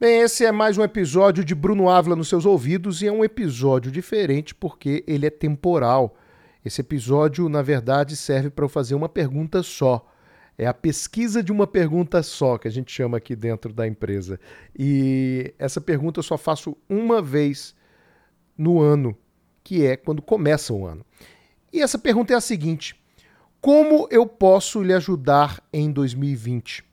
Bem, esse é mais um episódio de Bruno Ávila nos seus ouvidos e é um episódio diferente porque ele é temporal. Esse episódio, na verdade, serve para eu fazer uma pergunta só. É a pesquisa de uma pergunta só que a gente chama aqui dentro da empresa. E essa pergunta eu só faço uma vez no ano, que é quando começa o ano. E essa pergunta é a seguinte: Como eu posso lhe ajudar em 2020?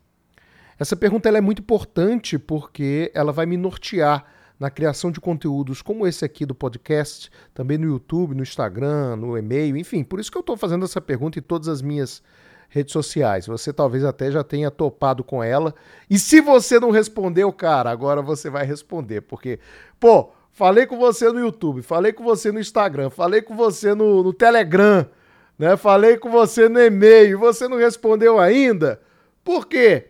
Essa pergunta é muito importante porque ela vai me nortear na criação de conteúdos como esse aqui do podcast, também no YouTube, no Instagram, no e-mail, enfim. Por isso que eu estou fazendo essa pergunta em todas as minhas redes sociais. Você talvez até já tenha topado com ela. E se você não respondeu, cara, agora você vai responder. Porque, pô, falei com você no YouTube, falei com você no Instagram, falei com você no, no Telegram, né? Falei com você no e-mail, você não respondeu ainda. Por quê?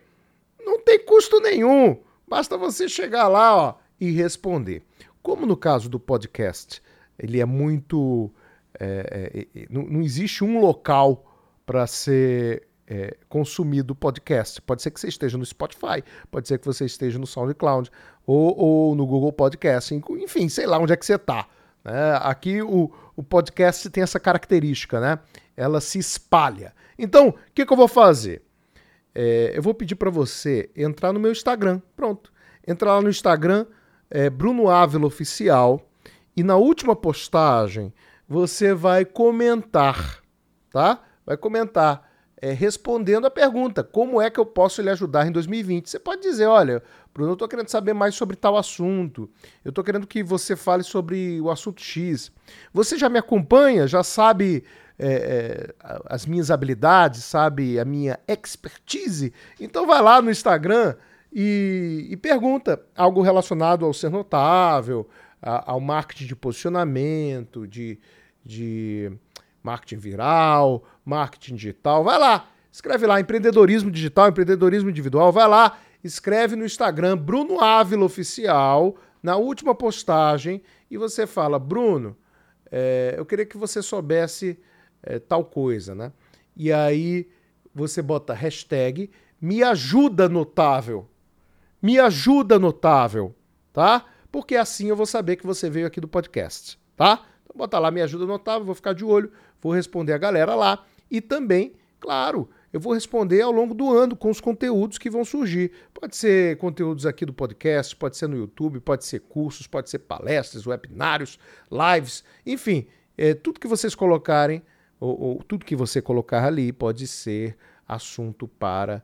Não tem custo nenhum. Basta você chegar lá ó, e responder. Como no caso do podcast, ele é muito. É, é, é não, não, existe um local para ser é, consumido podcast. Pode ser que você esteja no Spotify, pode ser que você esteja no SoundCloud ou, ou no Google Podcast, enfim, sei lá onde é que você está. Né? Aqui o, o podcast tem essa característica, né? Ela se espalha. Então, o que, que eu vou fazer? É, eu vou pedir para você entrar no meu Instagram. Pronto. Entrar lá no Instagram, é, Bruno Ávila Oficial, e na última postagem você vai comentar, tá? Vai comentar é, respondendo a pergunta: como é que eu posso lhe ajudar em 2020? Você pode dizer: olha, Bruno, eu estou querendo saber mais sobre tal assunto, eu estou querendo que você fale sobre o assunto X. Você já me acompanha, já sabe é, é, as minhas habilidades, sabe, a minha expertise, então vai lá no Instagram e, e pergunta algo relacionado ao ser notável, a, ao marketing de posicionamento, de, de marketing viral, marketing digital. Vai lá, escreve lá empreendedorismo digital, empreendedorismo individual. Vai lá, escreve no Instagram Bruno Ávila Oficial, na última postagem, e você fala: Bruno, é, eu queria que você soubesse é, tal coisa, né? E aí você bota hashtag me ajuda notável. Me ajuda notável, tá? Porque assim eu vou saber que você veio aqui do podcast, tá? Então bota lá me ajuda notável, vou ficar de olho, vou responder a galera lá e também, claro, eu vou responder ao longo do ano com os conteúdos que vão surgir. Pode ser conteúdos aqui do podcast, pode ser no YouTube, pode ser cursos, pode ser palestras, webinários, lives, enfim, é, tudo que vocês colocarem ou, ou tudo que você colocar ali pode ser assunto para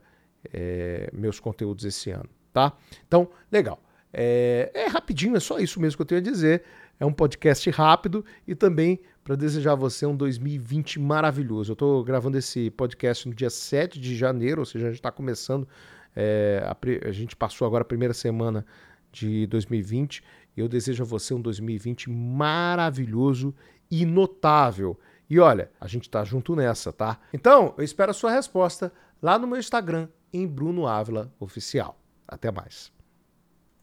é, meus conteúdos esse ano, tá? Então, legal. É, é, rapidinho, é só isso mesmo que eu tenho a dizer. É um podcast rápido e também para desejar a você um 2020 maravilhoso. Eu estou gravando esse podcast no dia 7 de janeiro, ou seja, a gente está começando. É, a, a, gente passou agora a primeira semana de 2020 e eu desejo a você um 2020 maravilhoso e notável. E olha, a gente tá junto nessa, tá? Então, eu espero a sua resposta lá no meu Instagram, em Bruno Ávila Oficial. Até mais.